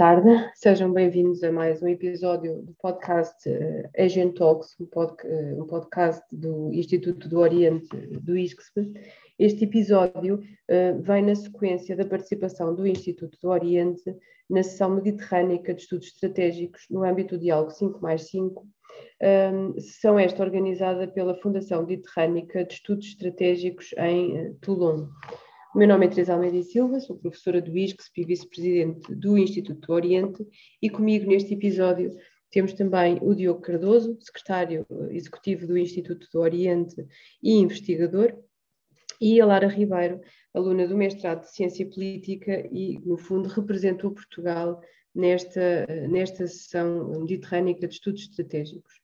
Tarde. Sejam bem-vindos a mais um episódio do podcast uh, Asian Talks, um, uh, um, podcast do Instituto do Oriente do ISCSP. Este episódio uh, vem na sequência da participação do Instituto do Oriente na sessão mediterrânica de estudos estratégicos no âmbito do Diálogo 5 mais 5, um, sessão esta organizada pela Fundação Mediterrânica de Estudos Estratégicos em Toulon. O meu nome é Teresa Almeida e Silva, sou professora do ISCSP e vice-presidente do Instituto do Oriente, e comigo neste episódio temos também o Diogo Cardoso, secretário executivo do Instituto do Oriente e investigador, e a Lara Ribeiro, aluna do mestrado de Ciência Política e, no fundo, representou Portugal nesta, nesta sessão mediterrânica de estudos estratégicos.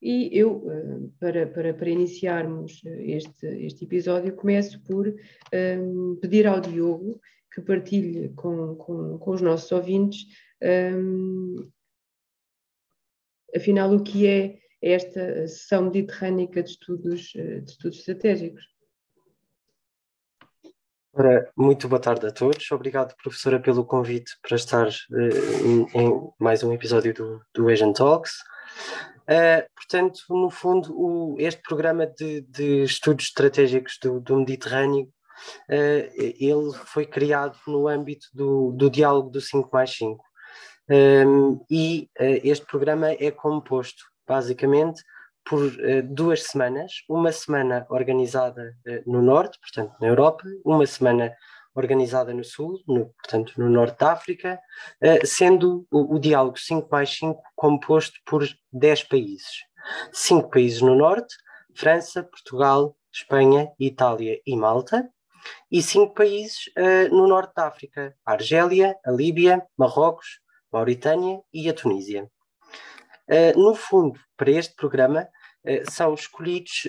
E eu, eh, para, para, para iniciarmos este, este episódio, começo por um, pedir ao Diogo que partilhe com, com, com os nossos ouvintes, um, afinal, o que é esta sessão mediterrânica de estudos, de estudos estratégicos. Muito boa tarde a todos. Obrigado, professora, pelo convite para estar uh, em, em, mais um episódio do, do Asian Talks. Uh, portanto, no fundo, o, este programa de, de, estudos estratégicos do, do Mediterrâneo, uh, ele foi criado no âmbito do, do diálogo do 5 mais 5. Um, ehm, e uh, este programa é composto, basicamente, por duas semanas, uma semana organizada no Norte, portanto, na Europa, uma semana organizada no Sul, no, portanto no Norte da África, uh, sendo o, o, diálogo 5 mais 5 composto por 10 países. 5 países no Norte, França, Portugal, Espanha, Itália e Malta, e 5 países uh, no Norte da África, a Argélia, a Líbia, Marrocos, Mauritânia e a Tunísia. Uh, no fundo, para este programa, são escolhidos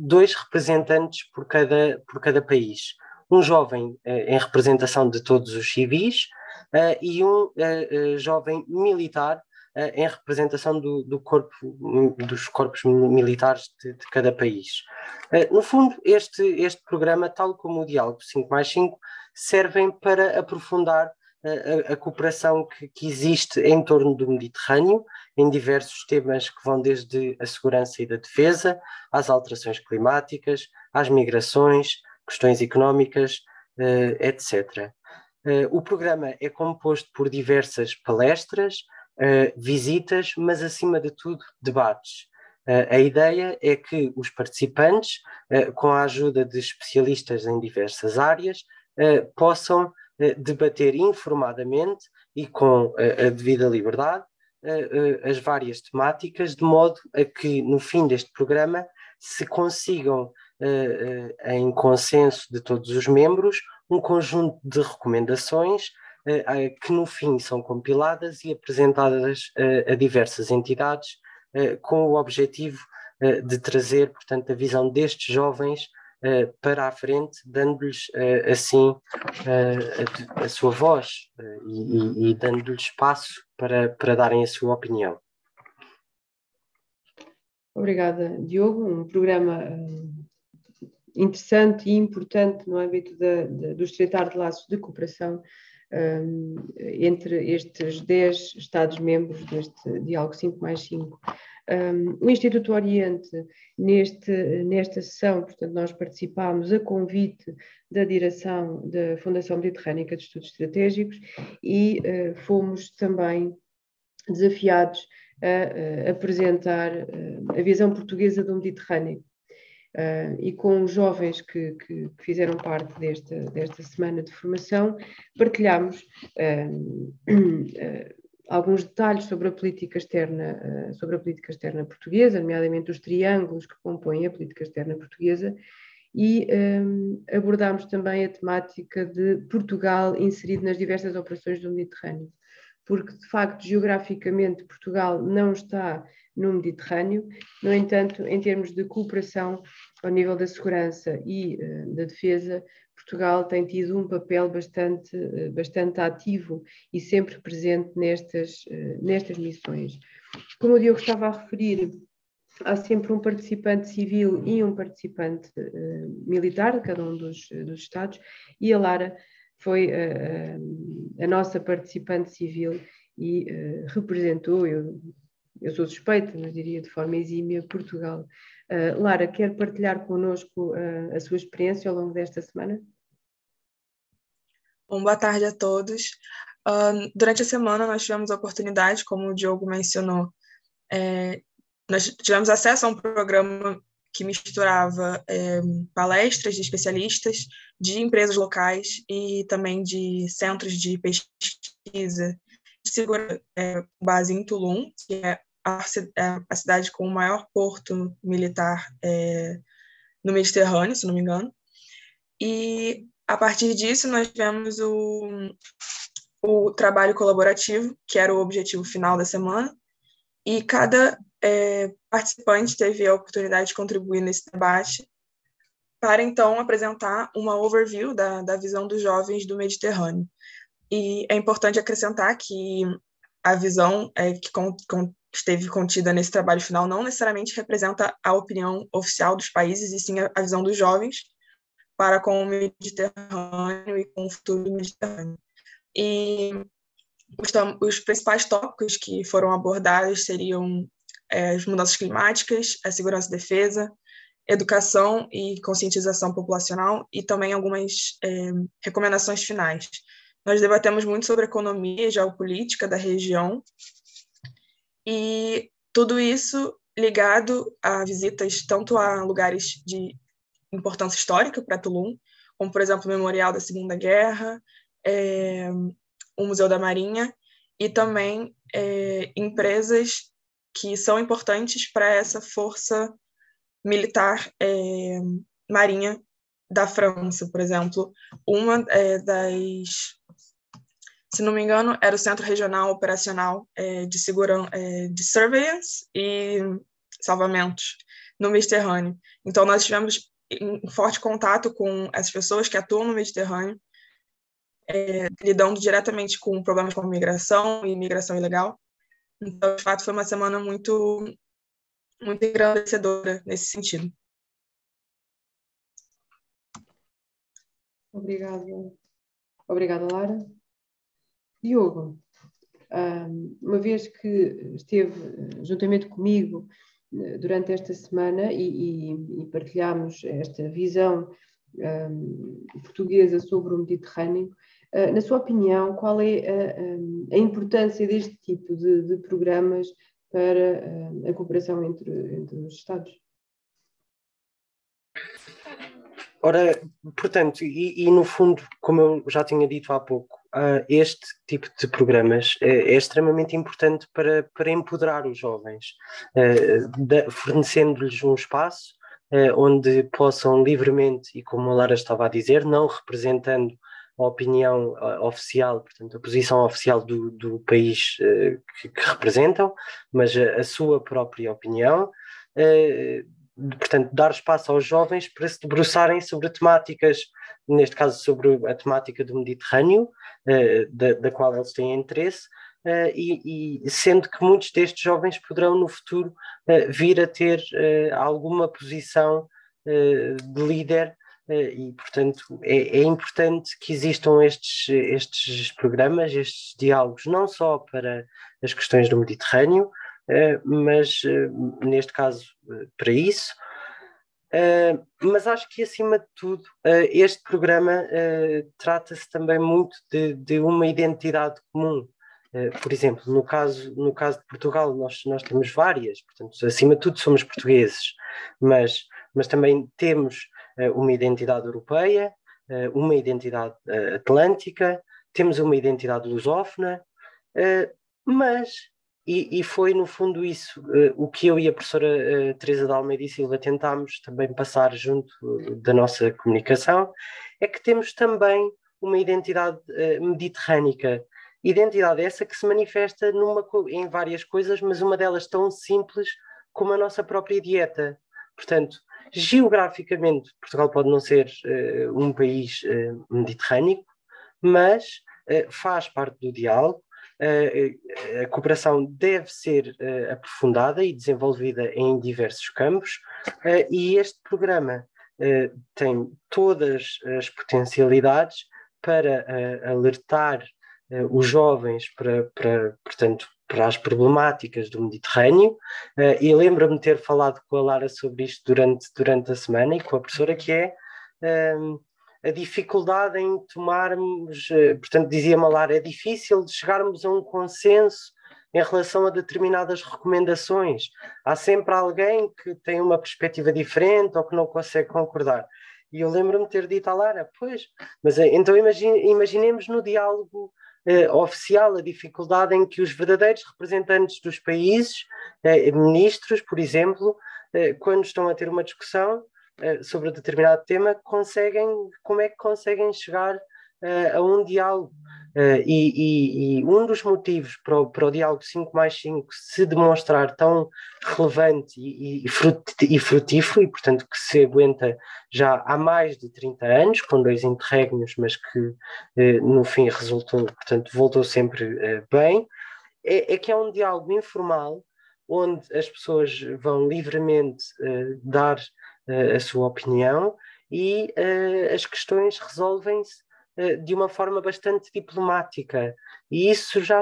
dois representantes por cada, por cada país um jovem eh, em representação de todos os civis eh, e um eh, jovem militar em representação do, do, corpo, dos corpos militares de, de cada país. no fundo, este, este programa, tal como o Diálogo 5 mais 5, servem para aprofundar a, a, cooperação que, que, existe em torno do Mediterrâneo, em diversos temas que vão desde a segurança e da defesa, às alterações climáticas, às migrações, questões económicas, uh, etc. Uh, o programa é composto por diversas palestras, uh, visitas, mas acima de tudo debates. a ideia é que os participantes, com a ajuda de especialistas em diversas áreas, possam debater informadamente e com a devida liberdade as várias temáticas, de modo a que no fim deste programa se consigam em consenso de todos os membros, um conjunto de recomendações uh, que no fim são compiladas e apresentadas a diversas entidades com o objetivo de trazer, portanto, a visão destes jovens para a frente, dando-lhes assim a, sua voz e, e dando-lhes espaço para, para darem a sua opinião. Obrigada, Diogo. Um programa interessante e importante no âmbito da, da, do estreitar de laços de cooperação um, entre estes 10 Estados-membros deste Diálogo 5 mais 5. Um, o Instituto Oriente, neste, nesta sessão, portanto, nós participámos a convite da direção da Fundação Mediterrânica de Estudos Estratégicos e uh, fomos também desafiados a, a apresentar uh, a visão portuguesa do Mediterrâneo. Uh, e com os jovens que, que, que, fizeram parte desta, desta semana de formação, partilhámos uh, uh, alguns detalhes sobre a política externa, sobre a política externa portuguesa, nomeadamente os triângulos que compõem a política externa portuguesa, e abordámos também a temática de Portugal inserido nas diversas operações do Mediterrâneo, porque de facto geograficamente Portugal não está no Mediterrâneo, no entanto, em termos de cooperação ao nível da segurança e uh, da defesa, Portugal tem tido um papel bastante, uh, bastante ativo e sempre presente nestas, uh, nestas missões. Como o Diogo estava a referir, há sempre um participante civil e um participante militar, cada um dos, dos Estados, e a Lara foi a, a nossa participante civil e uh, representou, eu, eu sou suspeita, mas diria de forma exímia, Portugal. Uh, Lara, quer partilhar connosco uh, a sua experiência ao longo desta semana? Bom, boa tarde a todos. Uh, durante a semana, nós tivemos a oportunidade, como o Diogo mencionou, é, nós tivemos acesso a um programa que misturava é, palestras de especialistas, de empresas locais e também de centros de pesquisa de segurança, é, base em Tulum, que é a, é a, cidade com o maior porto militar é, no Mediterrâneo, se não me engano. E a partir disso, nós tivemos o, o trabalho colaborativo, que era o objetivo final da semana, e cada é, participante teve a oportunidade de contribuir nesse debate para então apresentar uma overview da, da visão dos jovens do Mediterrâneo. E é importante acrescentar que a visão é, que com, com, esteve contida nesse trabalho final não necessariamente representa a opinião oficial dos países, e sim a, a visão dos jovens para com o Mediterrâneo e com o futuro do Mediterrâneo. E os, os principais tópicos que foram abordados seriam é, as mudanças climáticas, a segurança e defesa, educação e conscientização populacional e também algumas é, recomendações finais. Nós debatemos muito sobre economia e geopolítica da região e tudo isso ligado a visitas tanto a lugares de importância histórica para Tulum, como, por exemplo, o Memorial da Segunda Guerra, é, o Museu da Marinha, e também é, empresas que são importantes para essa força militar é, marinha da França, por exemplo. Uma é, das, se não me engano, era o Centro Regional Operacional é, de Segurança, é, de Surveillance e Salvamentos no Mediterrâneo. Então, nós tivemos em forte contato com as pessoas que atuam no Mediterrâneo, é, lidando diretamente com problemas como migração e migração ilegal. Então, de fato, foi uma semana muito, muito engrandecedora nesse sentido. Obrigada. Obrigada, Lara. Diogo, uma vez que esteve juntamente comigo durante esta semana e, e, e partilhámos esta visão um, portuguesa sobre o Mediterrâneo. Uh, na sua opinião, qual é a, a importância deste tipo de, de programas para a cooperação entre, entre os Estados? Ora, portanto, e, e, no fundo, como eu já tinha dito há pouco, uh, este tipo de programas é, é, extremamente importante para, para empoderar os jovens, uh, fornecendo-lhes um espaço uh, onde possam livremente, e como a Lara estava a dizer, não representando a opinião oficial, portanto, a posição oficial do, do país que, que, representam, mas a, a, sua própria opinião portanto, dar espaço aos jovens para se debruçarem sobre temáticas, neste caso sobre a temática do Mediterrâneo, uh, da, da, qual eles têm interesse, e, e, sendo que muitos destes jovens poderão no futuro vir a ter alguma posição de líder. E, portanto, é, é, importante que existam estes, estes programas, estes diálogos, não só para as questões do Mediterrâneo, eh, mas eh, neste caso eh, para isso. mas acho que acima de tudo este programa trata-se também muito de, de, uma identidade comum. por exemplo, no caso, no caso de Portugal, nós, nós temos várias, portanto, acima de tudo somos portugueses, mas, mas também temos uma identidade europeia, uma identidade atlântica, temos uma identidade lusófona, mas e, e, foi no fundo isso o que eu e a professora Teresa de Almeida e Silva tentámos também passar junto da nossa comunicação, é que temos também uma identidade mediterrânica. Identidade essa que se manifesta numa, em várias coisas, mas uma delas tão simples como a nossa própria dieta. Portanto, geograficamente, Portugal pode não ser um país mediterrâneo, mas faz parte do diálogo, a cooperação deve ser uh, aprofundada e desenvolvida em diversos campos, uh, e este programa uh, tem todas as potencialidades para uh, alertar uh, os jovens para, para, portanto, para as problemáticas do Mediterrâneo, uh, e lembro-me ter falado com a Lara sobre isto durante, durante a semana e com a professora, que é um, a dificuldade em tomarmos, portanto, dizia-me a Lara, é difícil chegarmos a um consenso em relação a determinadas recomendações. Há sempre alguém que tem uma perspectiva diferente ou que não consegue concordar. E eu lembro-me de ter dito à Lara, pois, mas eh, então imagine, imaginemos no diálogo eh, oficial a dificuldade em que os verdadeiros representantes dos países, eh, ministros, por exemplo, eh, quando estão a ter uma discussão sobre determinado tema, conseguem, como é que conseguem chegar a um diálogo? Uh, e, e, e, um dos motivos para o, para o diálogo 5 mais 5 se demonstrar tão relevante e, e, frutífero, e portanto que se aguenta já há mais de 30 anos, com dois interregnos, mas que uh, no fim resultou, portanto, voltou sempre uh, bem, é, é, que é um diálogo informal onde as pessoas vão livremente dar a sua opinião e as questões resolvem-se eh, de uma forma bastante diplomática. E isso já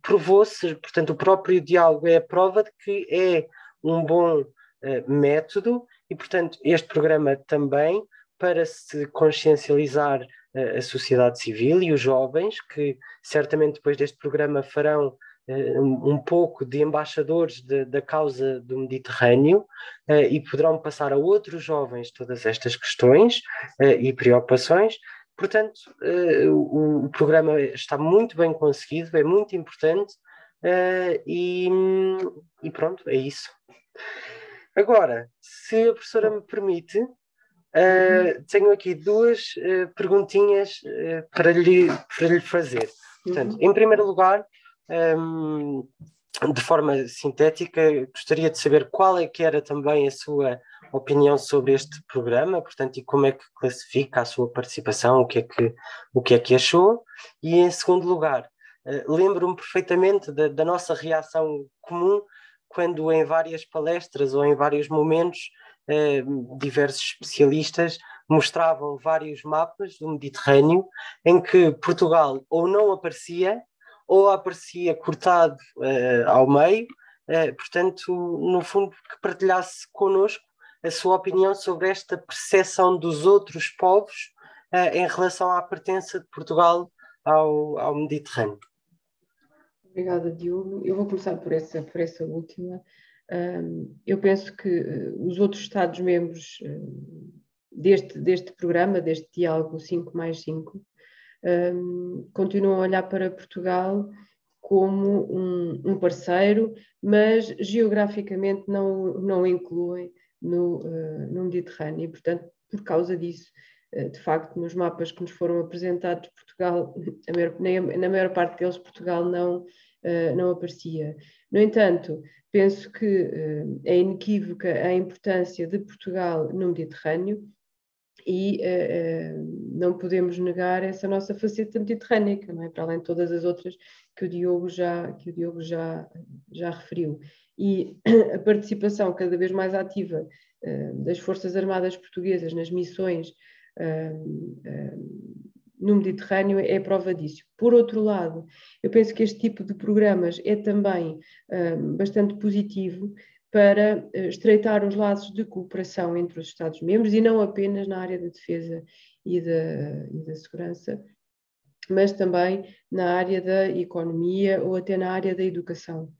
provou-se, portanto, o próprio diálogo é a prova de que é um bom uh, método e, portanto, este programa também para se consciencializar uh, a sociedade civil e os jovens, que certamente depois deste programa farão um, pouco de embaixadores de, da causa do Mediterrâneo e poderão passar a outros jovens todas estas questões e preocupações, Portanto, uh, o, o, programa está muito bem conseguido, é muito importante uh, e, e, pronto, é isso. Agora, se a professora me permite, uh, tenho aqui duas perguntinhas para, lhe, para lhe fazer. Portanto, em primeiro lugar, um, de forma sintética, gostaria de saber qual é que era também a sua opinião sobre este programa, portanto, e como é que classifica a sua participação, o que é que, o que, é que achou. E, em segundo lugar, uh, lembro-me perfeitamente da, da, nossa reação comum quando, em várias palestras ou em vários momentos, uh, diversos especialistas mostravam vários mapas do Mediterrâneo em que Portugal ou não aparecia ou aparecia cortado uh, ao meio, portanto, no fundo, que partilhasse connosco a sua opinião sobre esta percepção dos outros povos uh, em relação à pertença de Portugal ao, ao Mediterrâneo. Obrigada, Diogo. Eu vou começar por essa, por essa última. Eu penso que uh, os outros Estados-membros uh, deste, deste programa, deste diálogo 5 mais 5, um, continuam a olhar para Portugal como um, um, parceiro, mas geograficamente não, não incluem no, uh, no Mediterrâneo. E, portanto, por causa disso, uh, de facto, nos mapas que nos foram apresentados, Portugal, maior, na maior parte deles, Portugal não, uh, não aparecia. No entanto, penso que é inequívoca a importância de Portugal no Mediterrâneo e não podemos negar essa nossa faceta mediterrânica, não é? para além de todas as outras que o Diogo já, que o Diogo já, já referiu e a participação cada vez mais ativa uh, das Forças Armadas Portuguesas nas missões uh, uh, no Mediterrâneo é prova disso. Por outro lado, eu penso que este tipo de programas é também bastante positivo para estreitar os laços de cooperação entre os Estados-membros e não apenas na área da defesa e da, segurança, mas também na área da economia ou até na área da educação.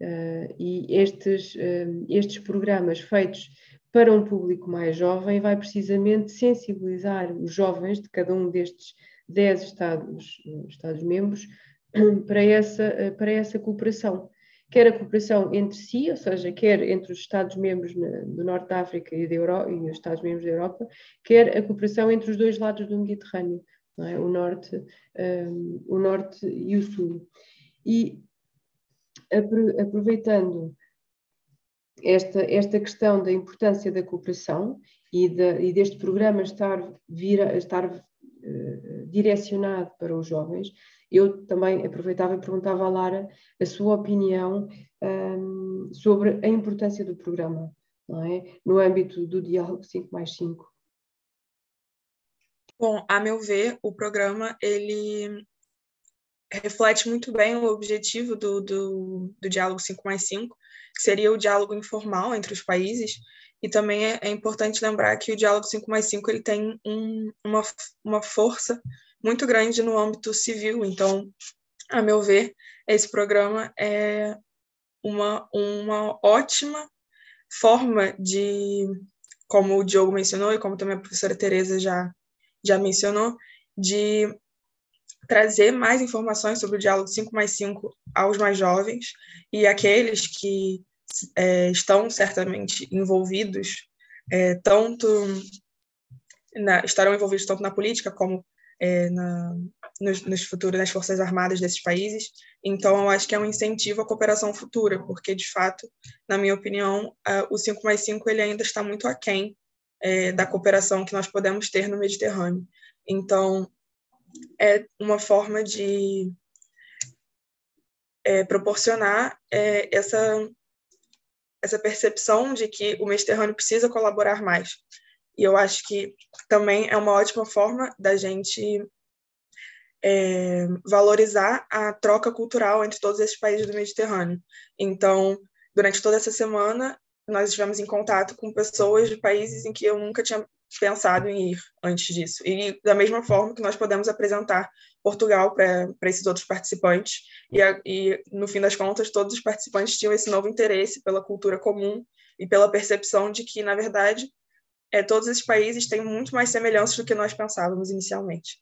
Uh, e estes, uh, estes programas feitos para um público mais jovem vai precisamente sensibilizar os jovens de cada um destes 10 Estados, Estados para essa, para essa cooperação. Quer a cooperação entre si, ou seja, quer entre os Estados-membros do Norte da África e, Euro, e os Estados-membros da Europa, quer a cooperação entre os dois lados do Mediterrâneo, é? o, norte, um, o Norte e o Sul. E aproveitando esta, esta questão da importância da cooperação e, de, e deste programa estar, vira, estar direcionado para os jovens, eu também aproveitava e perguntava à Lara a sua opinião um, sobre a importância do programa, não é? no âmbito do diálogo 5 mais 5. Bom, a meu ver, o programa ele reflete muito bem o objetivo do, do, do diálogo 5 mais 5, que seria o diálogo informal entre os países, e também é, é importante lembrar que o diálogo 5 mais 5 ele tem um, uma, uma força muito grande no âmbito civil, então, a meu ver, esse programa é uma, uma ótima forma de, como o Diogo mencionou e como também a professora Tereza já, já mencionou, de trazer mais informações sobre o diálogo 5 mais 5 aos mais jovens e aqueles que é, estão certamente envolvidos, é, tanto na, estarão envolvidos tanto na política como é, na, nos, nos futuros nas forças armadas desses países. Então, eu acho que é um incentivo à cooperação futura, porque de fato, na minha opinião, o 5 mais 5 ele ainda está muito aquém é, da cooperação que nós podemos ter no Mediterrâneo. Então, é uma forma de é, proporcionar é, essa, essa percepção de que o Mediterrâneo precisa colaborar mais. E eu acho que também é uma ótima forma da gente é, valorizar a troca cultural entre todos esses países do Mediterrâneo. Então, durante toda essa semana, nós estivemos em contato com pessoas de países em que eu nunca tinha pensado em ir antes disso. E da mesma forma que nós podemos apresentar Portugal para esses outros participantes, e, a, e no fim das contas, todos os participantes tinham esse novo interesse pela cultura comum e pela percepção de que, na verdade, é, todos esses países têm muito mais semelhanças do que nós pensávamos inicialmente.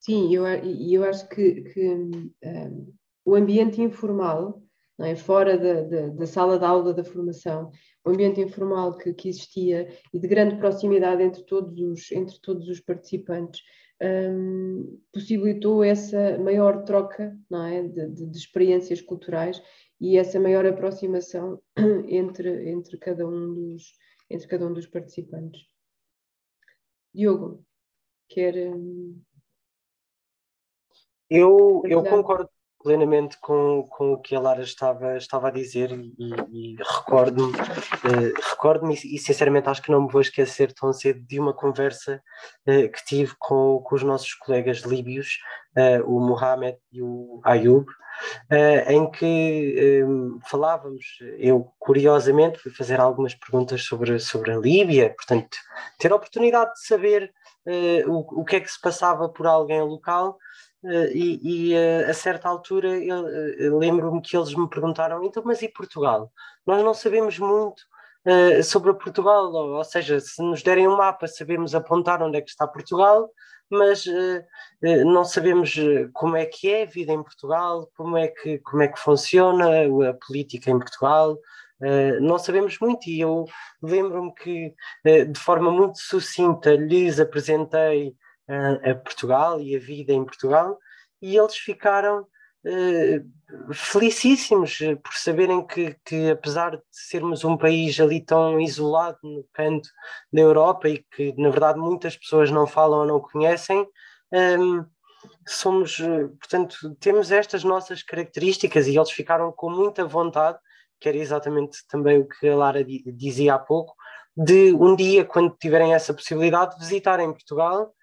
Sim, eu, eu acho que, que um, o ambiente informal, é? fora da, da, da, sala de aula da formação, o ambiente informal que, que, existia e de grande proximidade entre todos os, entre todos os participantes, um, possibilitou essa maior troca não é? de, de, de, experiências culturais e essa maior aproximação entre, entre, cada um dos, entre cada um dos participantes. Diogo, quer. Eu, eu concordo plenamente com, com o que a Lara estava, estava a dizer e, e recordo-me uh, recordo e, sinceramente acho que não me vou esquecer tão cedo de uma conversa uh, que tive com, com os nossos colegas líbios, uh, o Mohamed e o Ayub, em que um, falávamos, eu curiosamente fui fazer algumas perguntas sobre, sobre a Líbia, portanto ter a oportunidade de saber o, o que é que se passava por alguém local e, e uh, a certa altura eu lembro-me que eles me perguntaram: então, mas e Portugal? Nós não sabemos muito uh, sobre Portugal, ou, ou, seja, se nos derem um mapa, sabemos apontar onde é que está Portugal, mas não sabemos como é que é a vida em Portugal, como é que, como é que funciona a política em Portugal. não sabemos muito, e eu lembro-me que de forma muito sucinta lhes apresentei a, a Portugal e a vida em Portugal, e eles ficaram uh, felicíssimos eh, por saberem que, que, apesar de sermos um país ali tão isolado no canto da Europa e que, na verdade, muitas pessoas não falam ou não conhecem, um, ehm, somos, eh, portanto, temos estas nossas características e eles ficaram com muita vontade, que era exatamente também o que a Lara dizia há pouco, de um dia, quando tiverem essa possibilidade, visitarem Portugal eh, eh,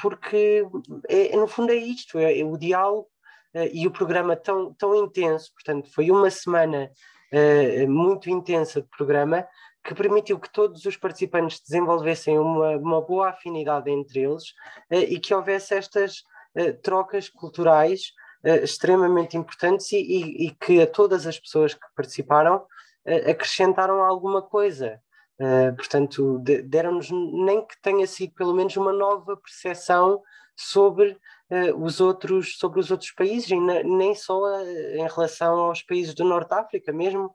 porque é, no fundo é isto, é, é o diálogo eh, e o programa tão, tão intenso, portanto foi uma semana muito intensa de programa que permitiu que todos os participantes desenvolvessem uma, uma boa afinidade entre eles e que houvesse estas trocas culturais extremamente importantes e, e, e, que a todas as pessoas que participaram acrescentaram alguma coisa. Uh, portanto, deram-nos, nem que tenha sido pelo menos uma nova percepção sobre uh, os outros sobre os outros países, e nem só uh, em relação aos países do Norte de África, mesmo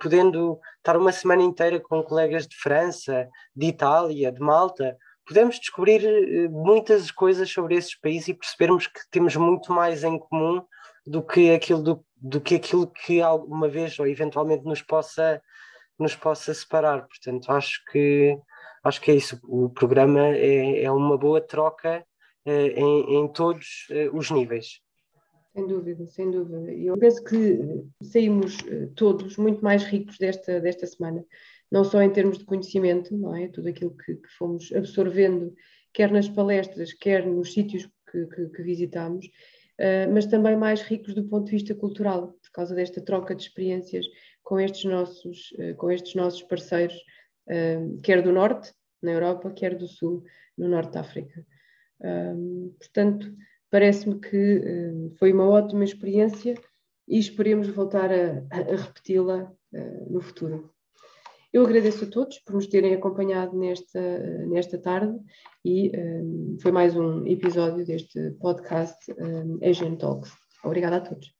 podendo estar uma semana inteira com colegas de França, de Itália, de Malta, podemos descobrir muitas coisas sobre esses países e percebermos que temos muito mais em comum do que aquilo do, do que aquilo que alguma vez ou eventualmente nos possa nos possa separar. Portanto, acho que acho que é isso. O programa é, é uma boa troca é, em, em, todos é, os níveis. Sem dúvida, sem dúvida. Eu penso que saímos todos muito mais ricos desta, desta semana. não só em termos de conhecimento, não é? Tudo aquilo que, que fomos absorvendo, quer nas palestras, quer nos sítios que, que, que visitamos, uh, mas também mais ricos do ponto de vista cultural, por causa desta troca de experiências com estes nossos, uh, com estes nossos parceiros, uh, quer do Norte, na Europa, quer do Sul, no Norte da África. portanto, parece-me que foi uma ótima experiência e esperemos voltar a, a repeti-la no futuro. Eu agradeço a todos por nos terem acompanhado nesta, nesta tarde e um, foi mais um episódio deste podcast um, Asian Talks. Obrigada a todos.